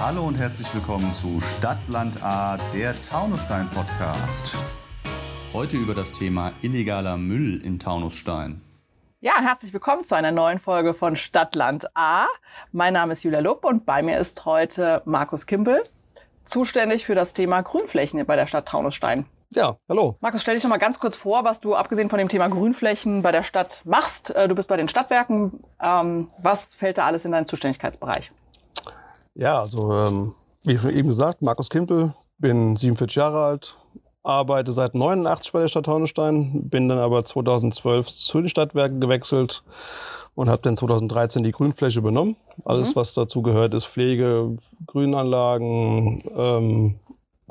Hallo und herzlich willkommen zu Stadtland A, der Taunusstein Podcast. Heute über das Thema illegaler Müll in Taunusstein. Ja, herzlich willkommen zu einer neuen Folge von Stadtland A. Mein Name ist Julia Lupp und bei mir ist heute Markus Kimpel, zuständig für das Thema Grünflächen bei der Stadt Taunusstein. Ja, hallo. Markus, stell dich noch mal ganz kurz vor, was du abgesehen von dem Thema Grünflächen bei der Stadt machst. Äh, du bist bei den Stadtwerken. Ähm, was fällt da alles in deinen Zuständigkeitsbereich? Ja, also ähm, wie schon eben gesagt, Markus Kimpel, bin 47 Jahre alt, arbeite seit 89 bei der Stadt Taunusstein, bin dann aber 2012 zu den Stadtwerken gewechselt und habe dann 2013 die Grünfläche übernommen. Alles, mhm. was dazu gehört, ist Pflege, Grünanlagen, ähm,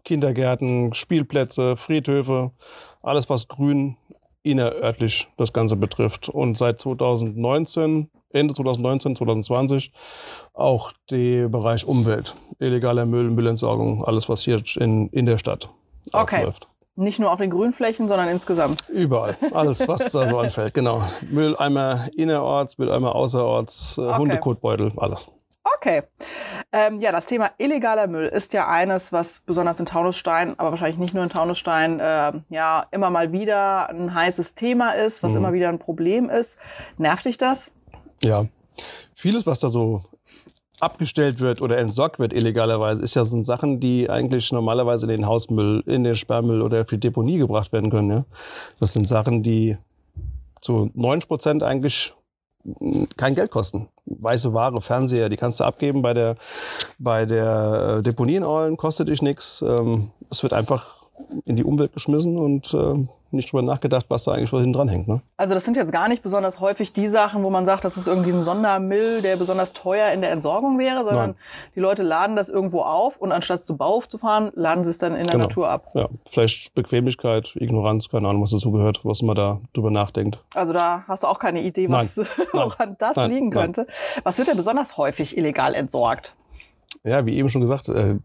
Kindergärten, Spielplätze, Friedhöfe, alles, was grün innerörtlich das Ganze betrifft. Und seit 2019, Ende 2019, 2020 auch der Bereich Umwelt, illegaler Müll, Müllentsorgung, alles, was hier in, in der Stadt okay. abläuft. Nicht nur auf den Grünflächen, sondern insgesamt. Überall. Alles, was da so anfällt, genau. Mülleimer innerorts, Mülleimer außerorts, äh, okay. Hundekotbeutel, alles. Okay. Ähm, ja, das Thema illegaler Müll ist ja eines, was besonders in Taunusstein, aber wahrscheinlich nicht nur in Taunusstein, äh, ja, immer mal wieder ein heißes Thema ist, was mhm. immer wieder ein Problem ist. Nervt dich das? Ja. Vieles, was da so abgestellt wird oder entsorgt wird illegalerweise, ist ja sind Sachen, die eigentlich normalerweise in den Hausmüll, in den Sperrmüll oder für Deponie gebracht werden können. Ja? Das sind Sachen, die zu 90 Prozent eigentlich kein Geld kosten. Weiße Ware, Fernseher, die kannst du abgeben bei der, bei der äh, Deponie in Eulen, kostet dich nichts. Ähm, es wird einfach in die Umwelt geschmissen und äh, nicht drüber nachgedacht, was da eigentlich hinten dran hängt. Ne? Also das sind jetzt gar nicht besonders häufig die Sachen, wo man sagt, das ist irgendwie ein Sondermüll, der besonders teuer in der Entsorgung wäre, sondern Nein. die Leute laden das irgendwo auf und anstatt zu Bauhof zu fahren, laden sie es dann in der genau. Natur ab. Ja, vielleicht Bequemlichkeit, Ignoranz, keine Ahnung, was dazu gehört, was man da drüber nachdenkt. Also da hast du auch keine Idee, was woran das Nein. liegen könnte. Was wird denn besonders häufig illegal entsorgt? Ja, wie eben schon gesagt, äh,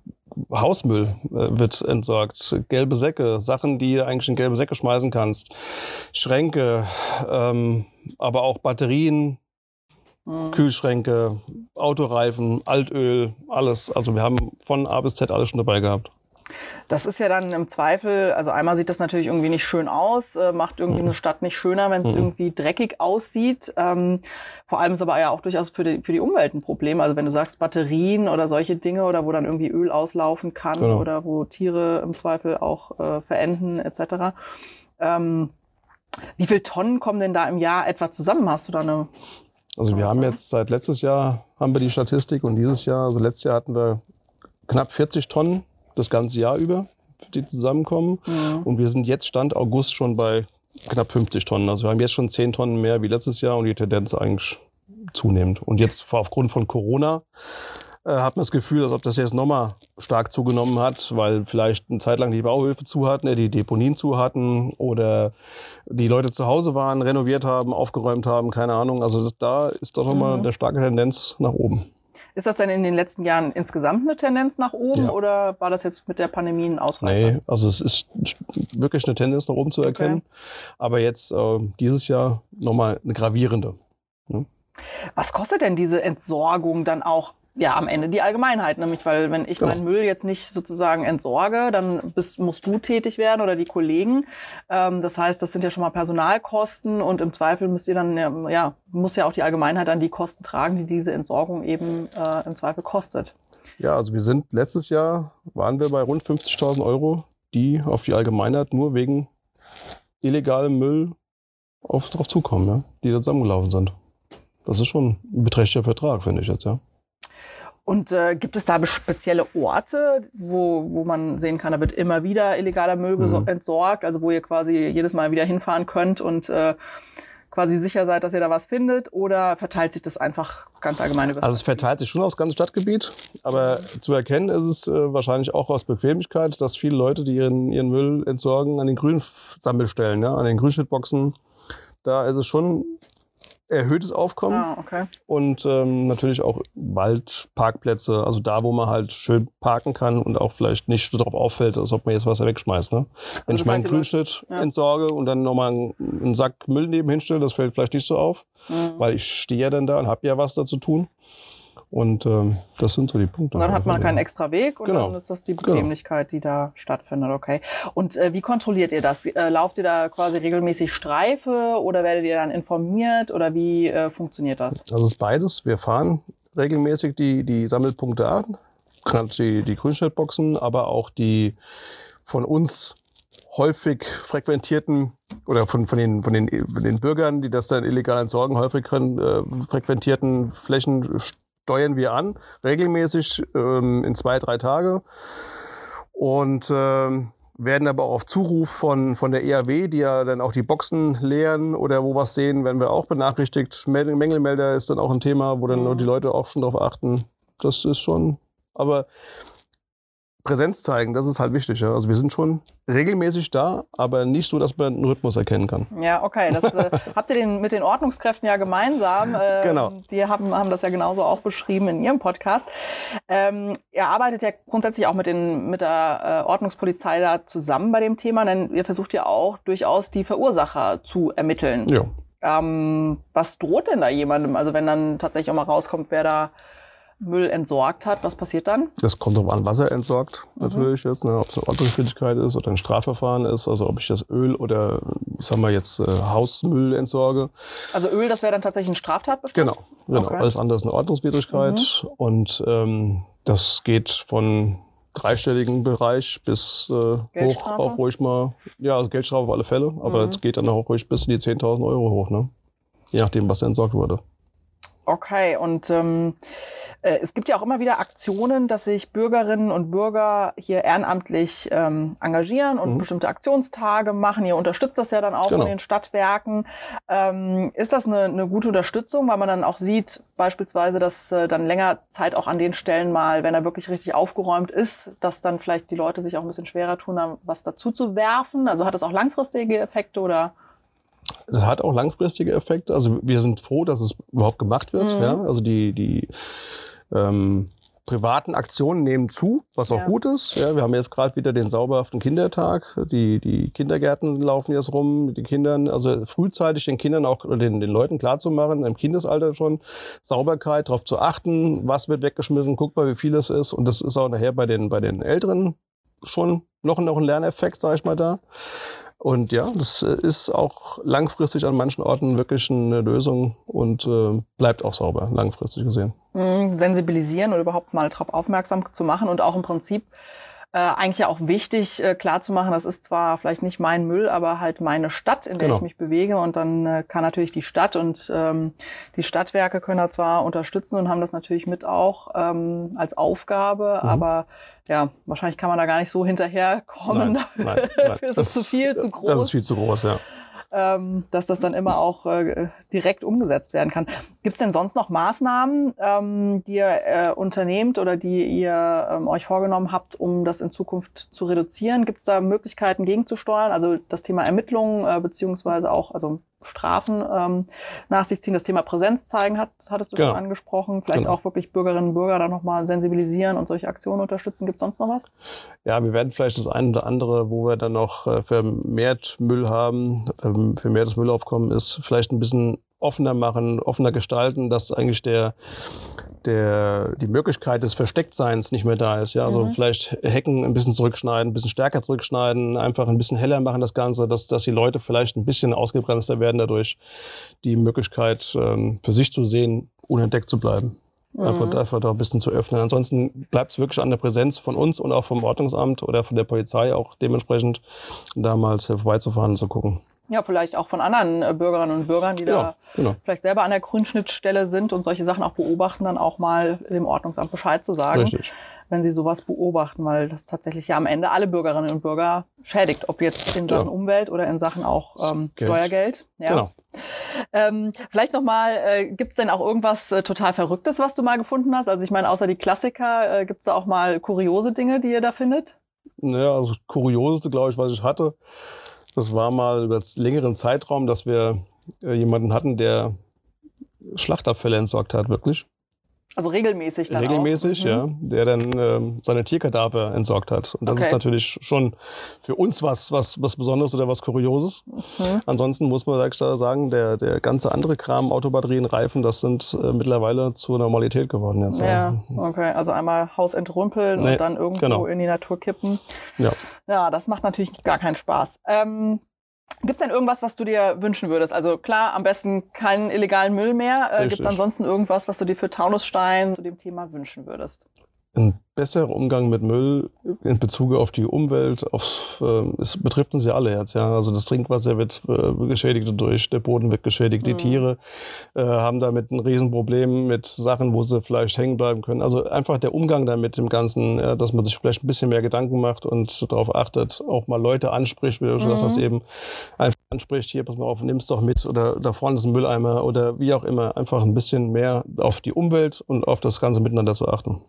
Hausmüll äh, wird entsorgt, gelbe Säcke, Sachen, die du eigentlich in gelbe Säcke schmeißen kannst, Schränke, ähm, aber auch Batterien, mhm. Kühlschränke, Autoreifen, Altöl, alles. Also wir haben von A bis Z alles schon dabei gehabt. Das ist ja dann im Zweifel, also einmal sieht das natürlich irgendwie nicht schön aus, äh, macht irgendwie mhm. eine Stadt nicht schöner, wenn es mhm. irgendwie dreckig aussieht. Ähm, vor allem ist aber ja auch durchaus für die, für die Umwelt ein Problem. Also wenn du sagst Batterien oder solche Dinge oder wo dann irgendwie Öl auslaufen kann genau. oder wo Tiere im Zweifel auch äh, verenden etc. Ähm, wie viele Tonnen kommen denn da im Jahr etwa zusammen? Hast du da eine also wir haben jetzt seit letztes Jahr haben wir die Statistik und dieses Jahr, also letztes Jahr hatten wir knapp 40 Tonnen das ganze Jahr über, die zusammenkommen. Ja. Und wir sind jetzt Stand August schon bei knapp 50 Tonnen. Also wir haben jetzt schon 10 Tonnen mehr wie letztes Jahr und die Tendenz eigentlich zunehmend. Und jetzt aufgrund von Corona äh, hat man das Gefühl, als ob das jetzt nochmal stark zugenommen hat, weil vielleicht eine Zeit lang die Bauhöfe zu hatten, äh, die Deponien zu hatten oder die Leute zu Hause waren, renoviert haben, aufgeräumt haben, keine Ahnung. Also das, da ist doch nochmal mhm. eine starke Tendenz nach oben. Ist das denn in den letzten Jahren insgesamt eine Tendenz nach oben ja. oder war das jetzt mit der Pandemie ein Ausreißer? Nee, also es ist wirklich eine Tendenz nach oben zu erkennen. Okay. Aber jetzt äh, dieses Jahr nochmal eine gravierende. Ne? Was kostet denn diese Entsorgung dann auch ja, am Ende die Allgemeinheit, nämlich weil wenn ich genau. meinen Müll jetzt nicht sozusagen entsorge, dann bist, musst du tätig werden oder die Kollegen. Ähm, das heißt, das sind ja schon mal Personalkosten und im Zweifel müsst ihr dann, ja, muss ja auch die Allgemeinheit dann die Kosten tragen, die diese Entsorgung eben äh, im Zweifel kostet. Ja, also wir sind letztes Jahr waren wir bei rund 50.000 Euro, die auf die Allgemeinheit nur wegen illegalem Müll auf, drauf zukommen, ja, die da zusammengelaufen sind. Das ist schon ein beträchtlicher Vertrag, finde ich jetzt, ja. Und äh, gibt es da spezielle Orte, wo, wo man sehen kann, da wird immer wieder illegaler Müll mhm. entsorgt, also wo ihr quasi jedes Mal wieder hinfahren könnt und äh, quasi sicher seid, dass ihr da was findet? Oder verteilt sich das einfach ganz allgemein über Also es verteilt sich schon aufs ganze Stadtgebiet, aber zu erkennen ist es äh, wahrscheinlich auch aus Bequemlichkeit, dass viele Leute, die ihren, ihren Müll entsorgen, an den Grünsammelstellen, ja, an den Grünschnittboxen, da ist es schon erhöhtes Aufkommen. Ah, okay. Und ähm, natürlich auch Waldparkplätze, also da, wo man halt schön parken kann und auch vielleicht nicht so darauf auffällt, als ob man jetzt was wegschmeißt. Ne? Wenn also ich meinen Grünschnitt ja. entsorge und dann nochmal einen, einen Sack Müll nebenhin stelle, das fällt vielleicht nicht so auf, mhm. weil ich stehe ja dann da und habe ja was da zu tun. Und ähm, das sind so die Punkte. Und dann hat man keinen extra Weg und Genau. dann ist das die Bequemlichkeit, die da stattfindet, okay. Und äh, wie kontrolliert ihr das? Äh, lauft ihr da quasi regelmäßig Streife oder werdet ihr dann informiert oder wie äh, funktioniert das? Also es ist beides. Wir fahren regelmäßig die, die Sammelpunkte an, gerade die, die Grünschnittboxen, aber auch die von uns häufig frequentierten oder von, von, den, von, den, von den Bürgern, die das dann illegal entsorgen, häufig äh, frequentierten Flächen steuern wir an, regelmäßig ähm, in zwei, drei Tage. Und ähm, werden aber auch auf Zuruf von, von der EAW, die ja dann auch die Boxen leeren oder wo was sehen, werden wir auch benachrichtigt. Mängel- Mängelmelder ist dann auch ein Thema, wo dann Mhm. die Leute auch schon darauf achten. Das ist schon, aber Präsenz zeigen, das ist halt wichtig. Ja? Also wir sind schon regelmäßig da, aber nicht so, dass man einen Rhythmus erkennen kann. Ja, okay. Das äh, habt ihr den, mit den Ordnungskräften ja gemeinsam. Äh, Genau. Die haben, haben das ja genauso auch beschrieben in ihrem Podcast. Ähm, ihr arbeitet ja grundsätzlich auch mit, den, mit der äh, Ordnungspolizei da zusammen bei dem Thema, denn ihr versucht ja auch durchaus die Verursacher zu ermitteln. Ja. Ähm, was droht denn da jemandem? Also wenn dann tatsächlich auch mal rauskommt, wer da Müll entsorgt hat, was passiert dann? Das kommt darauf an, was er entsorgt, natürlich jetzt, ne? ob es eine Ordnungswidrigkeit ist oder ein Strafverfahren ist, also ob ich das Öl oder, ich sag mal jetzt, äh, Hausmüll entsorge. Also Öl, das wäre dann tatsächlich ein Straftatbestand? Genau, genau. Okay. Alles andere ist eine Ordnungswidrigkeit und ähm, das geht von dreistelligen Bereich bis äh, hoch auch ruhig mal, ja, also Geldstrafe auf alle Fälle, aber Mhm. es geht dann auch ruhig bis in die 10.000 Euro hoch, ne? Je nachdem, was entsorgt wurde. Okay, und ähm, äh, es gibt ja auch immer wieder Aktionen, dass sich Bürgerinnen und Bürger hier ehrenamtlich ähm, engagieren und Mhm. bestimmte Aktionstage machen. Ihr unterstützt das ja dann auch Genau. von den Stadtwerken. Ähm, ist das eine, eine gute Unterstützung, weil man dann auch sieht, beispielsweise, dass äh, dann länger Zeit auch an den Stellen mal, wenn er wirklich richtig aufgeräumt ist, dass dann vielleicht die Leute sich auch ein bisschen schwerer tun, da was dazu zu werfen? Also hat das auch langfristige Effekte oder? Das hat auch langfristige Effekte. Also wir sind froh, dass es überhaupt gemacht wird. Mhm. Ja? Also die, die ähm, privaten Aktionen nehmen zu, was auch Ja. gut ist. Ja, wir haben jetzt gerade wieder den sauberhaften Kindertag. Die, die Kindergärten laufen jetzt rum mit den Kindern. Also frühzeitig den Kindern auch den, den Leuten klarzumachen, im Kindesalter schon Sauberkeit, darauf zu achten, was wird weggeschmissen, guck mal, wie viel es ist. Und das ist auch nachher bei den, bei den Älteren schon noch, noch ein Lerneffekt, sage ich mal, da. Und ja, das äh, ist auch langfristig an manchen Orten wirklich eine Lösung und äh, bleibt auch sauber, langfristig gesehen. mh, sensibilisieren oder überhaupt mal darauf aufmerksam zu machen und auch im Prinzip äh, eigentlich ja auch wichtig äh, klar zu machen, das ist zwar vielleicht nicht mein Müll, aber halt meine Stadt, in der Genau. ich mich bewege und dann äh, kann natürlich die Stadt und ähm, die Stadtwerke können da zwar unterstützen und haben das natürlich mit auch ähm, als Aufgabe, Mhm. aber ja, wahrscheinlich kann man da gar nicht so hinterherkommen. Nein, nein, nein. Dafür ist es zu viel, zu groß Das ist viel zu groß, ja. Ähm, dass das dann immer auch äh, direkt umgesetzt werden kann. Gibt es denn sonst noch Maßnahmen, ähm, die ihr äh, unternehmt oder die ihr ähm, euch vorgenommen habt, um das in Zukunft zu reduzieren? Gibt es da Möglichkeiten gegenzusteuern? Also das Thema Ermittlungen äh, beziehungsweise auch also Strafen ähm, nach sich ziehen. Das Thema Präsenz zeigen hat, hattest du Genau. schon angesprochen. Vielleicht Genau. auch wirklich Bürgerinnen und Bürger da nochmal sensibilisieren und solche Aktionen unterstützen. Gibt es sonst noch was? Ja, wir werden vielleicht das eine oder andere, wo wir dann noch äh, vermehrt Müll haben, ähm, vermehrtes Müllaufkommen ist, vielleicht ein bisschen offener machen, offener gestalten, dass eigentlich der, der, die Möglichkeit des Verstecktseins nicht mehr da ist. Ja, also Mhm. vielleicht Hecken ein bisschen zurückschneiden, ein bisschen stärker zurückschneiden, einfach ein bisschen heller machen das Ganze, dass, dass die Leute vielleicht ein bisschen ausgebremster werden dadurch, die Möglichkeit ähm, für sich zu sehen, unentdeckt zu bleiben. Einfach, Mhm. einfach da ein bisschen zu öffnen. Ansonsten bleibt es wirklich an der Präsenz von uns und auch vom Ordnungsamt oder von der Polizei auch dementsprechend damals vorbeizufahren und zu gucken. Ja, vielleicht auch von anderen äh, Bürgerinnen und Bürgern, die da Ja, genau. vielleicht selber an der Grünschnittstelle sind und solche Sachen auch beobachten, dann auch mal dem Ordnungsamt Bescheid zu sagen, Richtig. wenn sie sowas beobachten, weil das tatsächlich ja am Ende alle Bürgerinnen und Bürger schädigt, ob jetzt in Sachen Ja. Umwelt oder in Sachen auch ähm, Geld. Steuergeld. Ja. Genau. Ähm, vielleicht nochmal, äh, gibt es denn auch irgendwas äh, total Verrücktes, was du mal gefunden hast? Also ich meine, außer die Klassiker, äh, gibt es da auch mal kuriose Dinge, die ihr da findet? Naja, also das Kurioseste, glaube ich, was ich hatte, das war mal über längeren Zeitraum, dass wir äh, jemanden hatten, der Schlachtabfälle entsorgt hat, wirklich. Also regelmäßig dann Regelmäßig, auch. ja. Der dann ähm, seine Tierkadaver entsorgt hat. Und das Okay. ist natürlich schon für uns was, was, was Besonderes oder was Kurioses. Mhm. Ansonsten muss man ich da sagen, der, der ganze andere Kram, Autobatterien, Reifen, das sind äh, mittlerweile zur Normalität geworden jetzt. Ja, okay. Also einmal Haus entrümpeln Nee, und dann irgendwo genau. in die Natur kippen. Ja. Ja, das macht natürlich gar keinen Spaß. Ähm, Gibt es denn irgendwas, was du dir wünschen würdest? Also klar, am besten keinen illegalen Müll mehr. Äh, Gibt es ansonsten irgendwas, was du dir für Taunusstein zu dem Thema wünschen würdest? Ein besserer Umgang mit Müll in Bezug auf die Umwelt, auf, äh, es betrifft uns ja alle jetzt, ja. Also das Trinkwasser wird äh, geschädigt dadurch, der Boden wird geschädigt, die Mhm. Tiere äh, haben damit ein Riesenproblem mit Sachen, wo sie vielleicht hängen bleiben können. Also einfach der Umgang damit im Ganzen, äh, dass man sich vielleicht ein bisschen mehr Gedanken macht und darauf achtet, auch mal Leute anspricht, wie du schon Mhm. gesagt hast, eben einfach anspricht, hier, pass mal auf, nimm's doch mit oder da vorne ist ein Mülleimer oder wie auch immer, einfach ein bisschen mehr auf die Umwelt und auf das ganze Miteinander zu achten.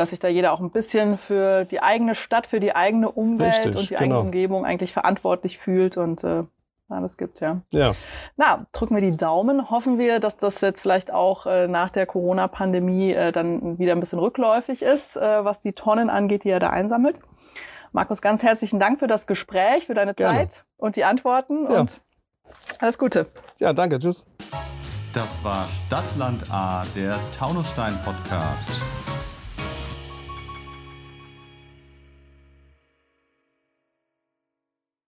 Dass sich da jeder auch ein bisschen für die eigene Stadt, für die eigene Umwelt Richtig, und die eigene genau. Umgebung eigentlich verantwortlich fühlt und äh, alles gibt, ja. Ja. Na, drücken wir die Daumen. Hoffen wir, dass das jetzt vielleicht auch äh, nach der Corona-Pandemie äh, dann wieder ein bisschen rückläufig ist, äh, was die Tonnen angeht, die er da einsammelt. Markus, ganz herzlichen Dank für das Gespräch, für deine Gerne. Zeit und die Antworten Ja. und alles Gute. Ja, danke, tschüss. Das war Stadtland A, der Taunusstein Podcast.